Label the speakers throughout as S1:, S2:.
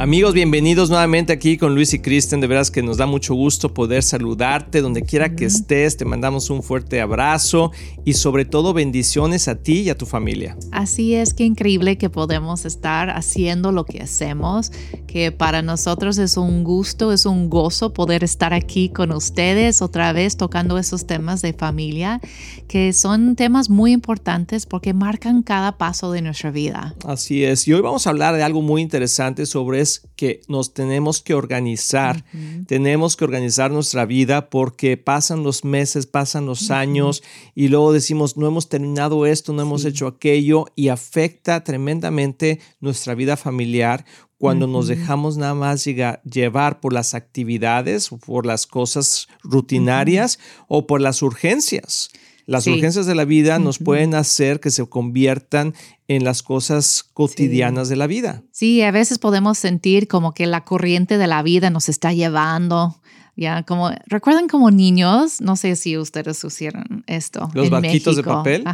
S1: Amigos, bienvenidos nuevamente aquí con Luis y Kristen. De veras que nos da mucho gusto poder saludarte donde quiera que estés. Te mandamos un fuerte abrazo y sobre todo bendiciones a ti y a tu familia.
S2: Así es, que increíble que podemos estar haciendo lo que hacemos, que para nosotros es un gusto, es un gozo poder estar aquí con ustedes otra vez tocando esos temas de familia, que son temas muy importantes porque marcan cada paso de nuestra vida.
S1: Así es. Y hoy vamos a hablar de algo muy interesante sobre que nos tenemos que organizar, tenemos que organizar nuestra vida porque pasan los meses, pasan los años y luego decimos, no hemos terminado esto, no hemos hecho aquello y afecta tremendamente nuestra vida familiar cuando nos dejamos nada más llevar por las actividades por las cosas rutinarias o por las urgencias. Las urgencias de la vida nos pueden hacer que se conviertan en las cosas cotidianas de la vida.
S2: Sí, a veces podemos sentir como que la corriente de la vida nos está llevando ya, como, ¿recuerdan como niños? No sé si ustedes hicieron esto.
S1: Los barquitos de papel.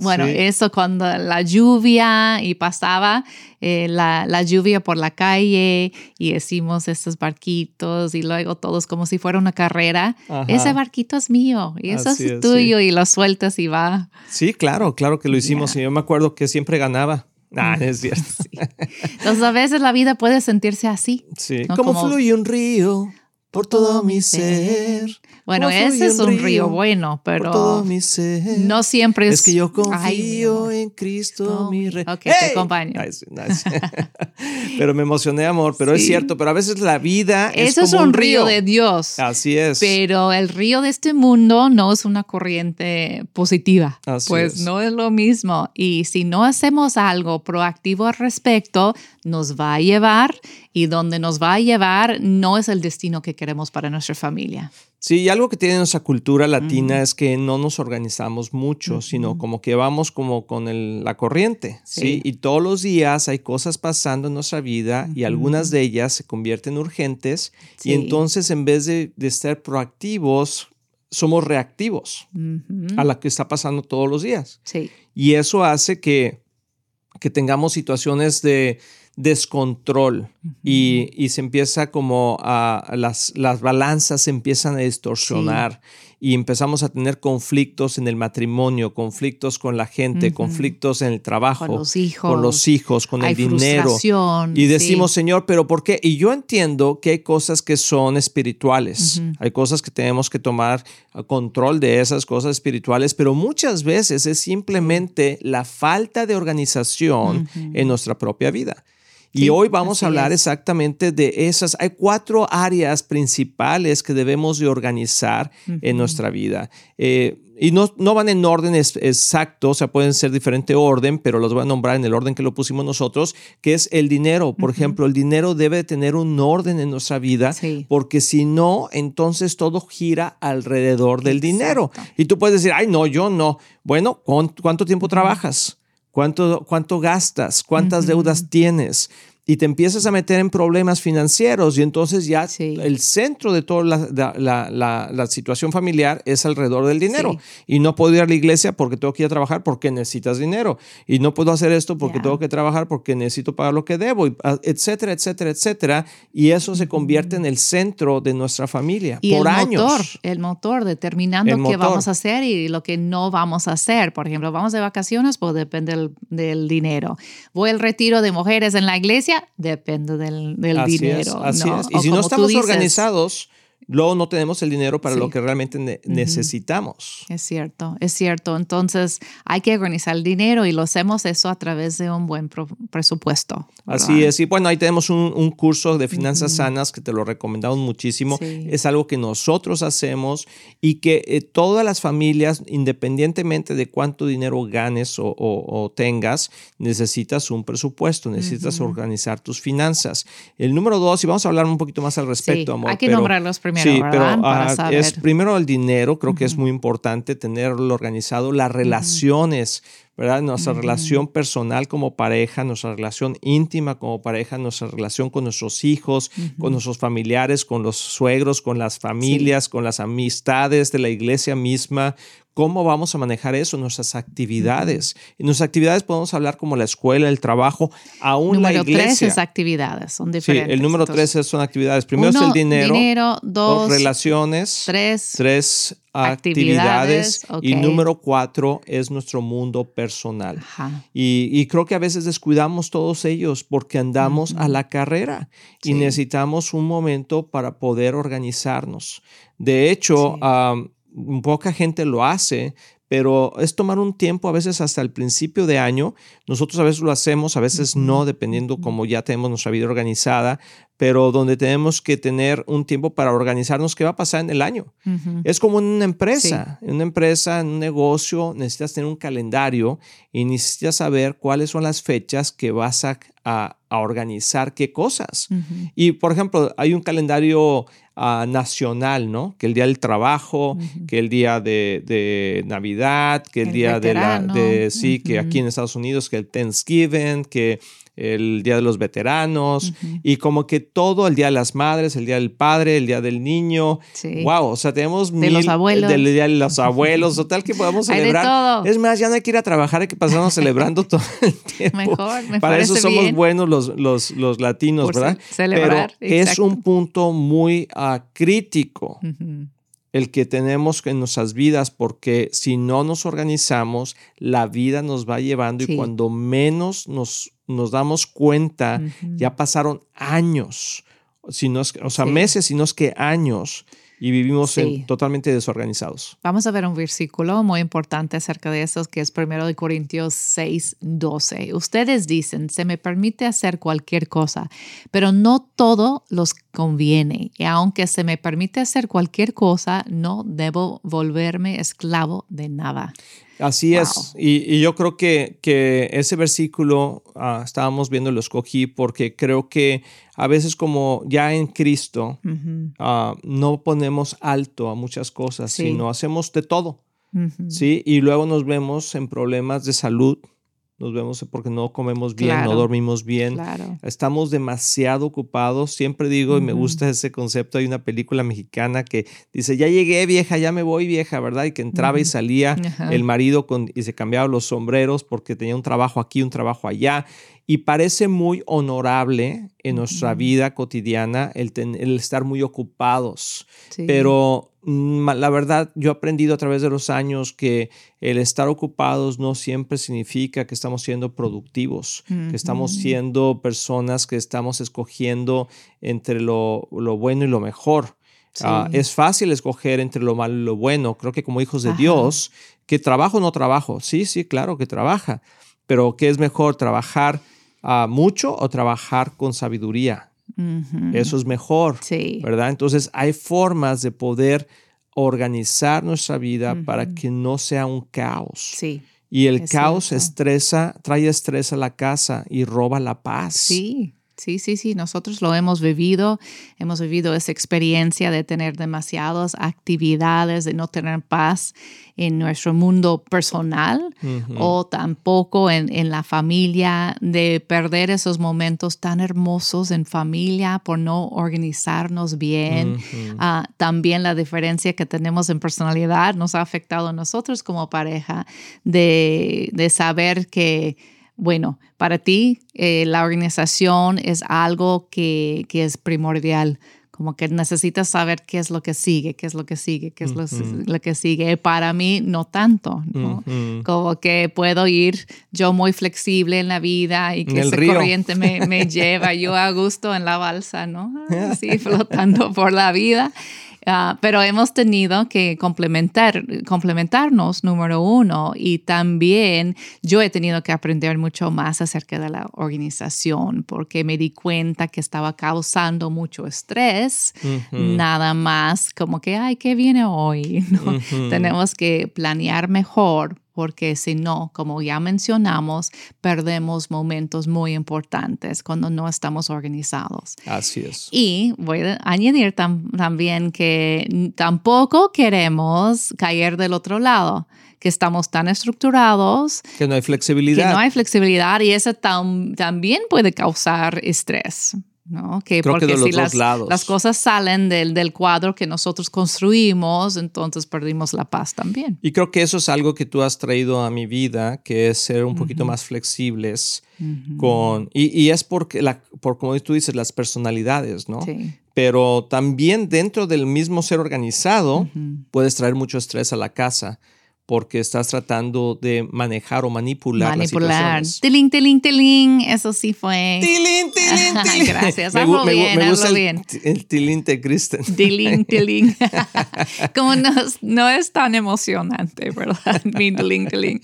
S2: Bueno, eso cuando la lluvia y pasaba eh, la, la, lluvia por la calle y hicimos estos barquitos y luego todos como si fuera una carrera. Ese barquito es mío y eso es, tuyo y lo sueltas y va.
S1: Sí, claro, claro que lo hicimos y yo me acuerdo que siempre ganaba. Ah, es cierto.
S2: Entonces a veces la vida puede sentirse así.
S1: Sí, como, como fluye un río por todo mi ser.
S2: Bueno, ese es un río, bueno, pero todo mi ser. no siempre es.
S1: Es que yo confío en Cristo, mi rey.
S2: Ok, te acompaño.
S1: pero me emocioné, amor, pero es cierto, pero a veces la vida
S2: es
S1: como
S2: es un río. de Dios.
S1: Así es.
S2: Pero el río de este mundo no es una corriente positiva. Así pues no es lo mismo. Y si no hacemos algo proactivo al respecto, nos va a llevar y donde nos va a llevar no es el destino que queremos para nuestra familia.
S1: Sí, y algo que tiene nuestra cultura latina es que no nos organizamos mucho, sino como que vamos como con la corriente, sí. Y todos los días hay cosas pasando en nuestra vida y algunas de ellas se convierten en urgentes y entonces en vez de, de estar proactivos, somos reactivos a la que está pasando todos los días.
S2: Sí.
S1: Y eso hace que, que tengamos situaciones de descontrol y, se empieza como a, las, las balanzas se empiezan a distorsionar y empezamos a tener conflictos en el matrimonio, conflictos con la gente, conflictos en el trabajo,
S2: con los hijos,
S1: con, los hijos, con el dinero. Y decimos, Señor, pero ¿por qué? Y yo entiendo que hay cosas que son espirituales, hay cosas que tenemos que tomar control de esas cosas espirituales, pero muchas veces es simplemente la falta de organización en nuestra propia vida. Y hoy vamos a hablar exactamente de esas. Hay cuatro áreas principales que debemos de organizar en nuestra vida. Eh, y no, no, van en orden exacto, o sea, pueden ser diferente orden, pero los voy a nombrar en el orden que lo pusimos nosotros, que es el dinero. Por ejemplo, el dinero debe tener un orden en nuestra vida, porque si no, entonces todo gira alrededor del dinero. Y tú puedes decir, ay, no, yo no. Bueno, ¿cuánto tiempo trabajas? ¿Cuánto, cuánto gastas? ¿Cuántas deudas tienes? Y te empiezas a meter en problemas financieros y entonces ya el centro de toda la, situación familiar es alrededor del dinero. Y no puedo ir a la iglesia porque tengo que ir a trabajar porque necesitas dinero. Y no puedo hacer esto porque tengo que trabajar porque necesito pagar lo que debo, ah, etcétera, etcétera, etcétera. Y eso se convierte en el centro de nuestra familia
S2: y
S1: por
S2: el
S1: años.
S2: Motor, el motor determinando qué vamos a hacer y lo que no vamos a hacer. Por ejemplo, vamos de vacaciones, pues depende del, del dinero. Voy al retiro de mujeres en la iglesia depende del, dinero.
S1: así es. Y si no estamos organizados, luego no tenemos el dinero para lo que realmente necesitamos.
S2: Es cierto, es cierto. Entonces hay que organizar el dinero y lo hacemos eso a través de un buen presupuesto.
S1: Así es. Y bueno, ahí tenemos un, curso de finanzas sanas que te lo recomendamos muchísimo. Es algo que nosotros hacemos y que eh, todas las familias, independientemente de cuánto dinero ganes o, tengas, necesitas un presupuesto, necesitas organizar tus finanzas. El número dos, y vamos a hablar un poquito más al respecto, amor.
S2: Hay que nombrarlos primero
S1: sí, pero ah, es primero el dinero, creo que es muy importante tenerlo organizado, las relaciones ¿verdad? Nuestra relación personal como pareja, nuestra relación íntima como pareja, nuestra relación con nuestros hijos, con nuestros familiares, con los suegros, con las familias, con las amistades de la iglesia misma, ¿Cómo vamos a manejar eso? Nuestras actividades. En nuestras actividades podemos hablar como la escuela, el trabajo, aún la iglesia. Número tres
S2: es actividades, son diferentes.
S1: Sí, el número tres son actividades. Primero es el dinero.
S2: Dinero, dos.
S1: relaciones.
S2: Tres.
S1: Tres actividades. Y número cuatro es nuestro mundo personal. Y, creo que a veces descuidamos todos ellos porque andamos a la carrera y necesitamos un momento para poder organizarnos. De hecho, poca gente lo hace, pero es tomar un tiempo, a veces hasta el principio de año. Nosotros a veces lo hacemos, a veces no, dependiendo como ya tenemos nuestra vida organizada, pero donde tenemos que tener un tiempo para organizarnos qué va a pasar en el año. Es como en una empresa, en una empresa, en un negocio, necesitas tener un calendario y necesitas saber cuáles son las fechas que vas a, organizar qué cosas. Y, por ejemplo, hay un calendario nacional, ¿no? Que el día del trabajo, que el día de, Navidad, que el, día de la, de, sí, que aquí en Estados Unidos, que el Thanksgiving, que el Día de los Veteranos y como que todo, el Día de las Madres, el Día del Padre, el Día del Niño. Wow, o sea, tenemos
S2: de los abuelos.
S1: Del Día de los Abuelos, total que podemos celebrar. Es más, ya no hay que ir a trabajar, hay que pasarnos celebrando todo el tiempo.
S2: Mejor, mejor
S1: Para eso somos buenos los, los, los latinos, ¿verdad?
S2: celebrar.
S1: Pero es un punto muy ah, crítico el que tenemos en nuestras vidas, porque si no nos organizamos, la vida nos va llevando y cuando menos nos, nos damos cuenta, ya pasaron años, si no o sea, meses, sino es que años y vivimos totalmente desorganizados.
S2: Vamos a ver un versículo muy importante acerca de eso, que es primero de Corintios 6, 12. Ustedes dicen, se me permite hacer cualquier cosa, pero no todo los conviene. Y aunque se me permite hacer cualquier cosa, no debo volverme esclavo de nada.
S1: Así es. Y, yo creo que, que ese versículo ah, estábamos viendo, lo escogí porque creo que a veces como ya en Cristo ah, no ponemos alto a muchas cosas, sino hacemos de todo. ¿sí? Y luego nos vemos en problemas de salud, nos vemos porque no comemos bien, no dormimos bien, estamos demasiado ocupados. Siempre digo, y me gusta ese concepto, hay una película mexicana que dice, ya llegué vieja, ya me voy vieja, ¿verdad? Y que entraba y salía el marido con, y se cambiaba los sombreros porque tenía un trabajo aquí, un trabajo allá. Y parece muy honorable en nuestra vida cotidiana el, el, estar muy ocupados. Pero mm, la verdad, yo he aprendido a través de los años que el estar ocupados no siempre significa que estamos siendo productivos, que estamos siendo personas que estamos escogiendo entre lo, lo bueno y lo mejor. Ah, es fácil escoger entre lo malo y lo bueno. Creo que como hijos de Dios, que trabajo o no trabajo. Sí, sí, claro que trabaja. Pero ¿qué es mejor trabajar mucho o trabajar con sabiduría. Eso es mejor, ¿verdad? Entonces hay formas de poder organizar nuestra vida para que no sea un caos.
S2: Sí.
S1: Y el caos estresa, trae estrés a la casa y roba la paz.
S2: Sí. Sí, sí, sí, nosotros lo hemos vivido, hemos vivido esa experiencia de tener demasiadas actividades, de no tener paz en nuestro mundo personal o tampoco en, la familia, de perder esos momentos tan hermosos en familia por no organizarnos bien. Ah, también la diferencia que tenemos en personalidad nos ha afectado a nosotros como pareja de, de saber que bueno, para ti eh, la organización es algo que, es primordial, como que necesitas saber qué es lo que sigue, qué es lo que sigue, qué es lo, que sigue. Para mí no tanto, Como que puedo ir yo muy flexible en la vida y que ese corriente me, me, lleva yo a gusto en la balsa, ¿no? Así flotando por la vida. Ah, pero hemos tenido que complementar, complementarnos, número uno, y también yo he tenido que aprender mucho más acerca de la organización porque me di cuenta que estaba causando mucho estrés, nada más como que, ay, ¿qué viene hoy? Tenemos que planear mejor porque si no, como ya mencionamos, perdemos momentos muy importantes cuando no estamos organizados.
S1: Así es.
S2: Y voy a añadir también que tampoco queremos caer del otro lado que estamos tan estructurados.
S1: Que no hay flexibilidad.
S2: Que no hay flexibilidad y eso también puede causar estrés. ¿No? Que porque si las, las, cosas salen del, del, cuadro que nosotros construimos, entonces perdimos la paz también.
S1: Y creo que eso es algo que tú has traído a mi vida, que es ser un poquito más flexibles con... Y, y, es porque, la, por como tú dices, las personalidades, ¿no? Sí. Pero también dentro del mismo ser organizado, puedes traer mucho estrés a la casa porque estás tratando de manejar o manipular. Manipular. Las
S2: tiling, tiling, tiling. Eso sí fue.
S1: Tiling, tiling, tiling.
S2: Gracias. Me, hazlo bien, me gusta bien.
S1: El, tiling de Kristen.
S2: Tiling, tiling. Como no, no, es tan emocionante, ¿verdad? Mi tiling, tiling.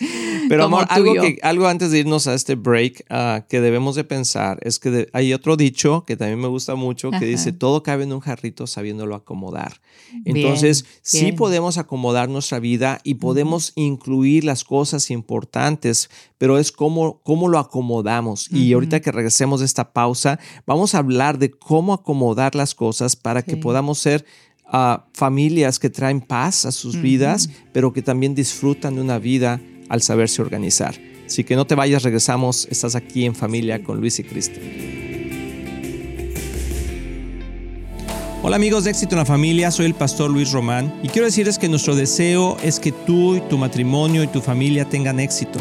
S1: Pero amor, algo, que, algo antes de irnos a este break uh, que debemos de pensar es que hay otro dicho que también me gusta mucho que dice todo cabe en un jarrito sabiéndolo acomodar. Entonces, sí podemos acomodar nuestra vida y podemos incluir las cosas importantes, pero es cómo, cómo lo acomodamos. Y ahorita que regresemos de esta pausa, vamos a hablar de cómo acomodar las cosas para que podamos ser ah, familias que traen paz a sus vidas, pero que también disfrutan de una vida al saberse organizar. Así que no te vayas, regresamos. Estás aquí en familia con Luis y Cristian. Hola amigos de Éxito en la Familia, soy el pastor Luis Román y quiero decirles que nuestro deseo es que tú y tu matrimonio y tu familia tengan éxito.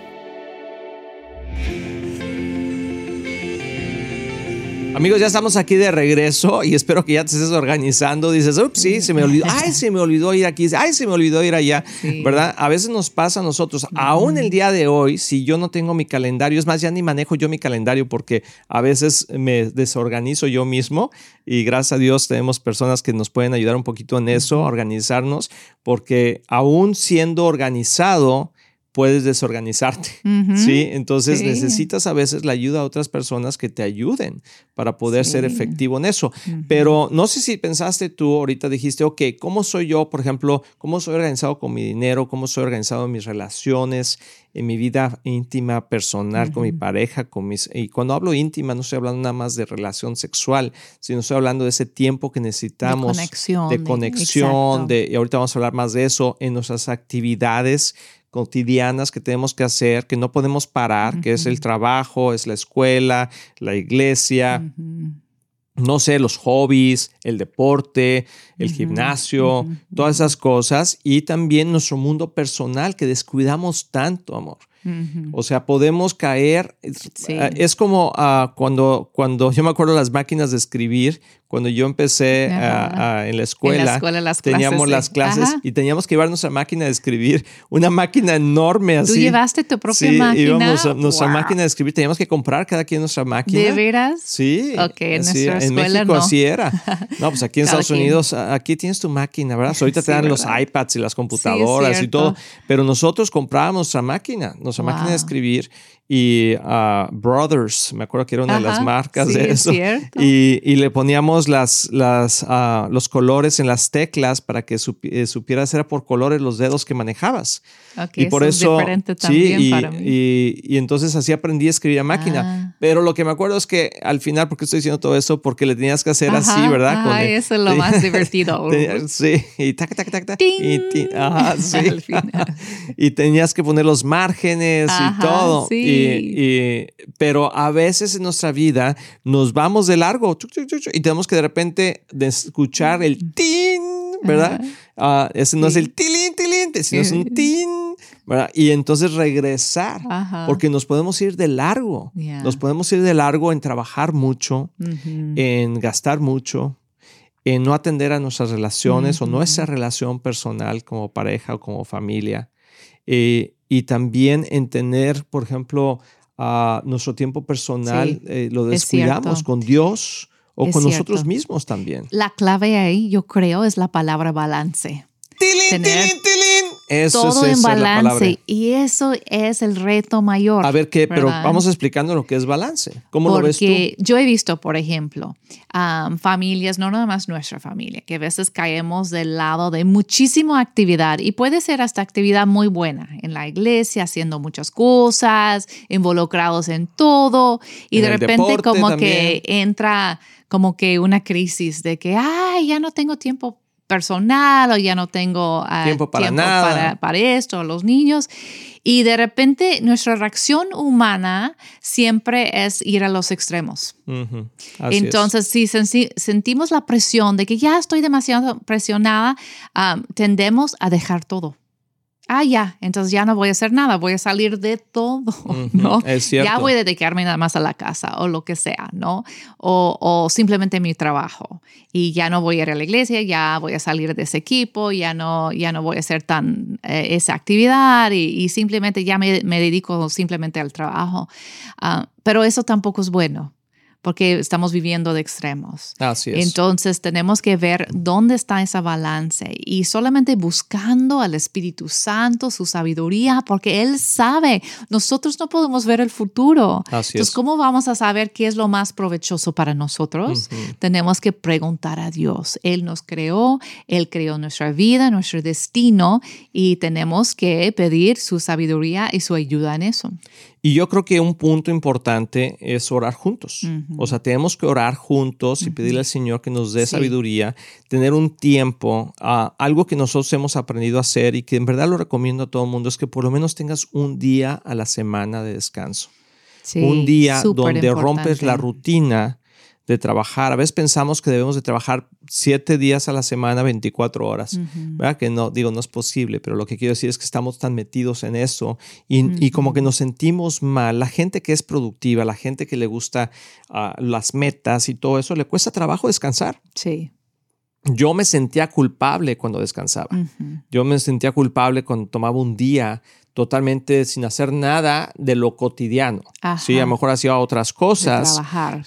S1: Amigos, ya estamos aquí de regreso y espero que ya te estés organizando. Dices, ups, sí, se me olvidó. Ay, se me olvidó ir aquí. Ay, se me olvidó ir allá. ¿Verdad? A veces nos pasa a nosotros. Aún el día de hoy, si yo no tengo mi calendario, es más, ya ni manejo yo mi calendario porque a veces me desorganizo yo mismo y gracias a Dios tenemos personas que nos pueden ayudar un poquito en eso, organizarnos, porque aún siendo organizado, puedes desorganizarte, ¿sí? Entonces necesitas a veces la ayuda de otras personas que te ayuden para poder ser efectivo en eso. Pero no sé si pensaste tú, ahorita dijiste, ok, ¿cómo soy yo, por ejemplo, cómo soy organizado con mi dinero, cómo soy organizado en mis relaciones, en mi vida íntima, personal, con mi pareja, con mis... Y cuando hablo íntima, no estoy hablando nada más de relación sexual, sino estoy hablando de ese tiempo que necesitamos. De conexión. De conexión, de, y ahorita vamos a hablar más de eso en nuestras actividades cotidianas que tenemos que hacer, que no podemos parar, que es el trabajo, es la escuela, la iglesia, no sé, los hobbies, el deporte, el gimnasio, todas esas cosas. Y también nuestro mundo personal que descuidamos tanto, amor. O sea, podemos caer. Es como ah, cuando, cuando yo me acuerdo las máquinas de escribir, cuando yo empecé en, la escuela, teníamos las clases y teníamos que llevar nuestra máquina de escribir, una máquina enorme así.
S2: ¿Tú llevaste tu propia máquina?
S1: íbamos a nuestra máquina de escribir, teníamos que comprar cada quien nuestra máquina.
S2: ¿De veras?
S1: Sí.
S2: Ok, en nuestra
S1: en México así era. No, pues aquí en Estados Unidos, aquí tienes tu máquina, ¿verdad? ahorita te dan los iPads y las computadoras y todo, pero nosotros comprábamos nuestra máquina, nuestra máquina de escribir y uh, Brothers, me acuerdo que era una de las marcas de eso. Y, y, le poníamos las, las, uh, los colores en las teclas para que eh, supieras era por colores los dedos que manejabas.
S2: y por eso, sí,
S1: y,
S2: para mí.
S1: Y, entonces así aprendí a escribir a máquina. Ah. Pero lo que me acuerdo es que al final, porque estoy diciendo todo eso? Porque le tenías que hacer así, ¿verdad?
S2: Con eso es lo más divertido.
S1: sí, y tac, tac, tac, tac. Y, ajá, sí. y tenías que poner los márgenes y todo. Sí. Y, pero a veces en nuestra vida nos vamos de largo y tenemos que de repente escuchar el tin, ¿verdad? Ah, ese no es el tilín, tilín, sino es un tin, ¿verdad? Y entonces regresar, porque nos podemos ir de largo. Nos podemos ir de largo en trabajar mucho, en gastar mucho, en no atender a nuestras relaciones o nuestra relación personal como pareja o como familia. Eh, y también en tener, por ejemplo, a nuestro tiempo personal, eh, lo descuidamos con Dios o con nosotros mismos también.
S2: La clave ahí, yo creo, es la palabra balance.
S1: ¡Tilín, tilín, tilín!
S2: Todo en balance y eso es el reto mayor.
S1: A ver qué, pero vamos explicando lo que es balance. ¿Cómo
S2: lo
S1: ves tú?
S2: Yo he visto, por ejemplo, familias, no nada más nuestra familia, que a veces caemos del lado de muchísima actividad y puede ser hasta actividad muy buena en la iglesia, haciendo muchas cosas, involucrados en todo y de repente como que entra como que una crisis de que, ay, ya no tengo tiempo personal o ya no tengo
S1: ah, tiempo, para, nada.
S2: Para, esto, los niños. Y de repente nuestra reacción humana siempre es ir a los extremos. Entonces, si sentimos la presión de que ya estoy demasiado presionada, ah, tendemos a dejar todo ah, ya, entonces ya no voy a hacer nada, voy a salir de todo, ¿no?
S1: Es cierto.
S2: Ya voy a dedicarme nada más a la casa o lo que sea, ¿no? O, o, simplemente mi trabajo. Y ya no voy a ir a la iglesia, ya voy a salir de ese equipo, ya no, ya no voy a hacer tan eh, esa actividad y, simplemente ya me, me, dedico simplemente al trabajo. Ah, pero eso tampoco es bueno porque estamos viviendo de extremos.
S1: Así es.
S2: Entonces tenemos que ver dónde está esa balance y solamente buscando al Espíritu Santo, su sabiduría, porque Él sabe, nosotros no podemos ver el futuro.
S1: Así
S2: Entonces, ¿cómo vamos a saber qué es lo más provechoso para nosotros? Tenemos que preguntar a Dios. Él nos creó, Él creó nuestra vida, nuestro destino y tenemos que pedir su sabiduría y su ayuda en eso.
S1: Y yo creo que un punto importante es orar juntos. O sea, tenemos que orar juntos y pedirle al Señor que nos dé sabiduría, tener un tiempo, algo que nosotros hemos aprendido a hacer y que en verdad lo recomiendo a todo el mundo, es que por lo menos tengas un día a la semana de descanso. un día donde rompes la rutina de trabajar. A veces pensamos que debemos de trabajar siete días a la semana, 24 horas. ¿Verdad? Que no, digo, no es posible, pero lo que quiero decir es que estamos tan metidos en eso y, y como que nos sentimos mal. La gente que es productiva, la gente que le gusta ah, las metas y todo eso, le cuesta trabajo descansar.
S2: Sí.
S1: Yo me sentía culpable cuando descansaba. Yo me sentía culpable cuando tomaba un día totalmente sin hacer nada de lo cotidiano. Sí, a lo mejor hacía otras cosas,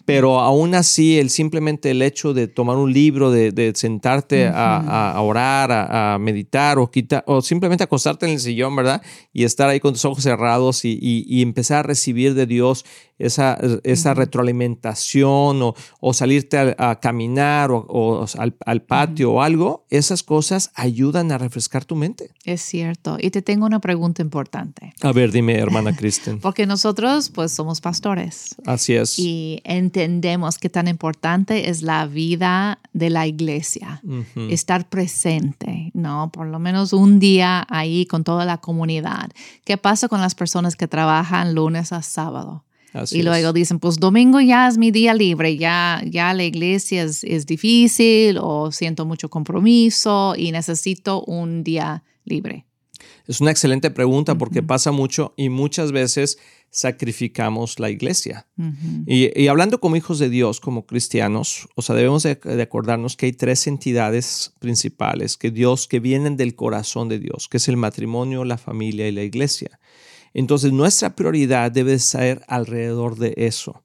S1: pero aún así el simplemente el hecho de tomar un libro, de, sentarte a, orar, a, meditar o, quitar, o simplemente acostarte en el sillón, ¿verdad? Y estar ahí con tus ojos cerrados y, empezar a recibir de Dios esa, esa retroalimentación o, salirte a, caminar o, al, patio o algo, esas cosas ayudan a refrescar tu mente.
S2: Es cierto. Y te tengo una pregunta importante.
S1: A ver, dime, hermana Kristen.
S2: Porque nosotros, pues, somos pastores.
S1: Así es.
S2: Y entendemos que tan importante es la vida de la iglesia, estar presente, ¿no? Por lo menos un día ahí con toda la comunidad. ¿Qué pasa con las personas que trabajan lunes a sábado? y luego dicen, pues domingo ya es mi día libre, ya, ya la iglesia es, es difícil o siento mucho compromiso y necesito un día libre.
S1: Es una excelente pregunta porque pasa mucho y muchas veces sacrificamos la iglesia. y, hablando como hijos de Dios, como cristianos, o sea, debemos de, acordarnos que hay tres entidades principales que Dios, que vienen del corazón de Dios, que es el matrimonio, la familia y la iglesia. Entonces, nuestra prioridad debe ser alrededor de eso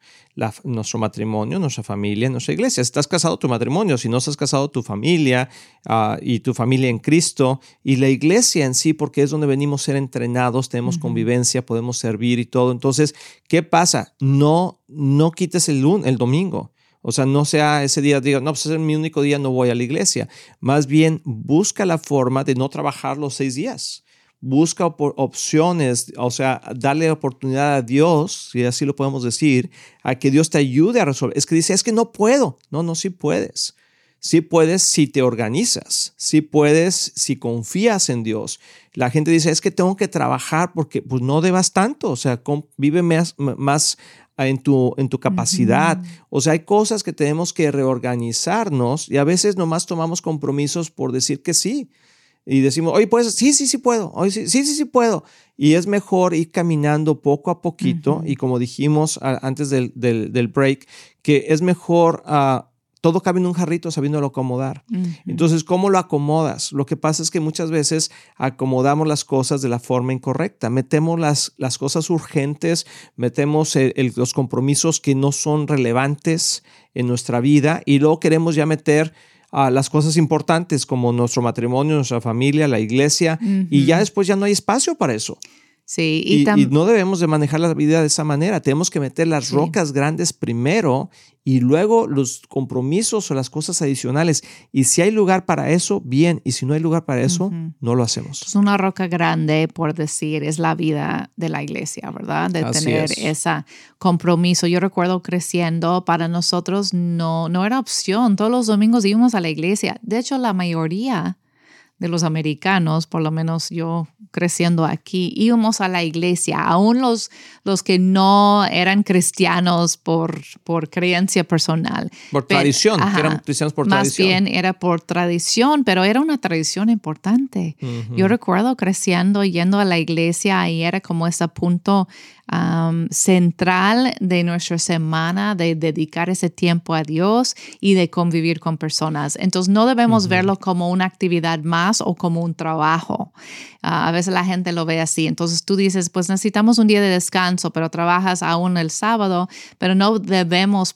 S1: nuestro matrimonio, nuestra familia, nuestra iglesia. Si estás casado, tu matrimonio. Si no estás casado, tu familia ah, y tu familia en Cristo. Y la iglesia en sí, porque es donde venimos a ser entrenados, tenemos convivencia, podemos servir y todo. Entonces, ¿qué pasa? No, no quites el, el domingo. O sea, no sea ese día, diga, no, pues es mi único día, no voy a la iglesia. Más bien, busca la forma de no trabajar los seis días busca opciones, o sea, darle oportunidad a Dios, si así lo podemos decir, a que Dios te ayude a resolver. Es que dice, es que no puedo. No, no, sí puedes. Sí puedes si te organizas, sí puedes si confías en Dios. La gente dice, es que tengo que trabajar porque pues no debas tanto, o sea, vive más, más en tu, en tu capacidad. O sea, hay cosas que tenemos que reorganizarnos y a veces nomás tomamos compromisos por decir que sí y decimos, oye, pues sí, sí, sí puedo, oye, sí, sí, sí, sí puedo. Y es mejor ir caminando poco a poquito y como dijimos antes del, del, break, que es mejor, uh, todo cabe en un jarrito sabiéndolo acomodar. Entonces, ¿cómo lo acomodas? Lo que pasa es que muchas veces acomodamos las cosas de la forma incorrecta. Metemos las, las cosas urgentes, metemos los compromisos que no son relevantes en nuestra vida y luego queremos ya meter a las cosas importantes como nuestro matrimonio, nuestra familia, la iglesia, y ya después ya no hay espacio para eso.
S2: Sí,
S1: y, no debemos de manejar la vida de esa manera. Tenemos que meter las rocas grandes primero y luego los compromisos o las cosas adicionales. Y si hay lugar para eso, bien. Y si no hay lugar para eso, no lo hacemos.
S2: Es una roca grande, por decir, es la vida de la iglesia, ¿verdad? De tener ese compromiso. Yo recuerdo creciendo, para nosotros no, no era opción. Todos los domingos íbamos a la iglesia. De hecho, la mayoría de los americanos, por lo menos yo creciendo aquí, íbamos a la iglesia, aún los, los que no eran cristianos por, por creencia personal.
S1: Por tradición, eran cristianos por
S2: tradición. Más bien era por tradición, pero era una tradición importante. Yo recuerdo creciendo, yendo a la iglesia y era como ese punto central de nuestra semana de dedicar ese tiempo a Dios y de convivir con personas. Entonces no debemos verlo como una actividad más o como un trabajo. Ah, a veces la gente lo ve así. Entonces tú dices, pues necesitamos un día de descanso, pero trabajas aún el sábado, pero no debemos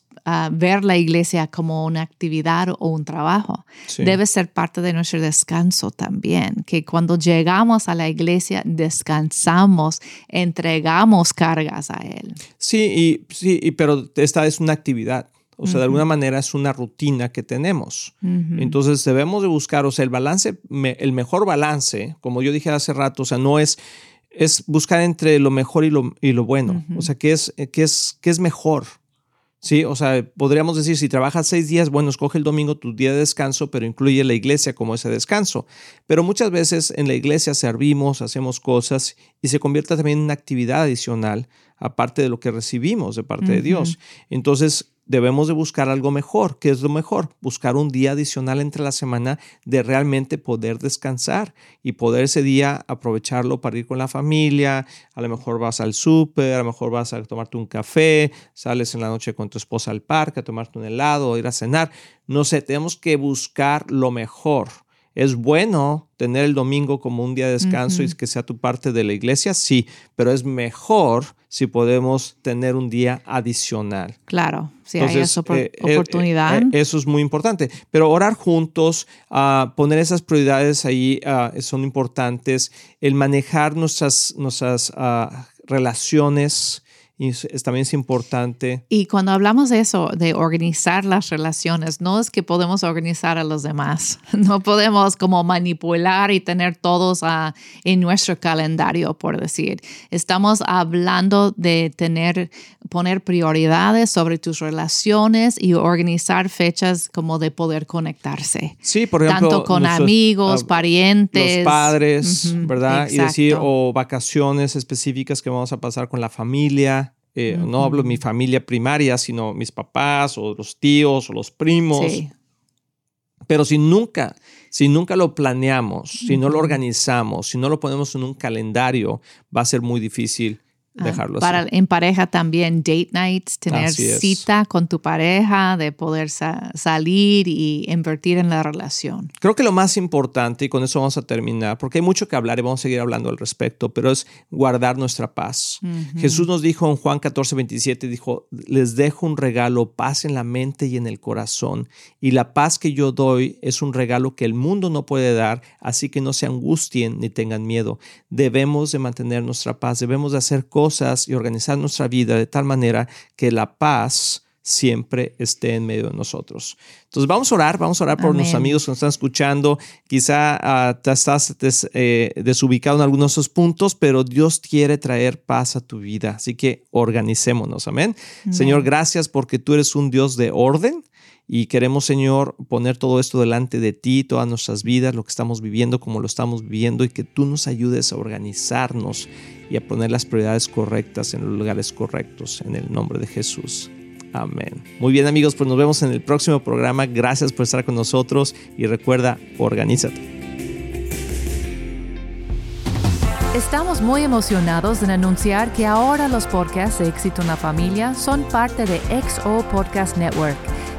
S2: ver la iglesia como una actividad o un trabajo. Debe ser parte de nuestro descanso también, que cuando llegamos a la iglesia descansamos, entregamos cargas a Él.
S1: Sí, y, sí pero esta es una actividad. O sea, de alguna manera es una rutina que tenemos. Entonces debemos de buscar, o sea, el balance, el mejor balance, como yo dije hace rato, o sea, no es, es buscar entre lo mejor y lo, y lo bueno. O sea, ¿qué es, qué, es, ¿qué es mejor? Sí, o sea, podríamos decir, si trabajas seis días, bueno, escoge el domingo tu día de descanso, pero incluye la iglesia como ese descanso. Pero muchas veces en la iglesia servimos, hacemos cosas y se convierte también en una actividad adicional, aparte de lo que recibimos de parte de Dios. Entonces, debemos de buscar algo mejor. ¿Qué es lo mejor? Buscar un día adicional entre la semana de realmente poder descansar y poder ese día aprovecharlo para ir con la familia. A lo mejor vas al súper, a lo mejor vas a tomarte un café, sales en la noche con tu esposa al parque a tomarte un helado o ir a cenar. No sé, tenemos que buscar lo mejor. ¿Es bueno tener el domingo como un día de descanso y que sea tu parte de la iglesia? Sí, pero es mejor si podemos tener un día adicional.
S2: Claro, si hay esa eh, eh, oportunidad.
S1: Eh, eso es muy importante. Pero orar juntos, uh, poner esas prioridades ahí uh, son importantes. El manejar nuestras, nuestras uh, relaciones y también es importante.
S2: Y cuando hablamos de eso, de organizar las relaciones, no es que podemos organizar a los demás, no podemos como manipular y tener todos a, en nuestro calendario, por decir. Estamos hablando de tener, poner prioridades sobre tus relaciones y organizar fechas como de poder conectarse.
S1: Sí, por ejemplo.
S2: Tanto con amigos, parientes.
S1: Los padres, ¿verdad? Y decir, o vacaciones específicas que vamos a pasar con la familia. Eh, no hablo de mi familia primaria, sino mis papás o los tíos o los primos. Pero si nunca, si nunca lo planeamos, si no lo organizamos, si no lo ponemos en un calendario, va a ser muy difícil Ah, dejarlo
S2: para, En pareja también, date nights, tener cita con tu pareja, de poder salir y invertir en la relación.
S1: Creo que lo más importante, y con eso vamos a terminar, porque hay mucho que hablar y vamos a seguir hablando al respecto, pero es guardar nuestra paz. Jesús nos dijo en Juan 14, 27, dijo, les dejo un regalo, paz en la mente y en el corazón, y la paz que yo doy es un regalo que el mundo no puede dar, así que no se angustien ni tengan miedo. Debemos de mantener nuestra paz, debemos de hacer cosas y organizar nuestra vida de tal manera que la paz siempre esté en medio de nosotros. Entonces vamos a orar, vamos a orar por nuestros amigos que nos están escuchando. Quizá ah, te estás eh, desubicado en algunos de esos puntos, pero Dios quiere traer paz a tu vida. Así que organicémonos. Amén. Señor, gracias porque tú eres un Dios de orden. Y queremos, Señor, poner todo esto delante de ti, todas nuestras vidas, lo que estamos viviendo, como lo estamos viviendo, y que tú nos ayudes a organizarnos y a poner las prioridades correctas en los lugares correctos, en el nombre de Jesús. Amén. Muy bien amigos, pues nos vemos en el próximo programa. Gracias por estar con nosotros y recuerda, organízate.
S2: Estamos muy emocionados en anunciar que ahora los podcasts de Éxito en la Familia son parte de XO Podcast Network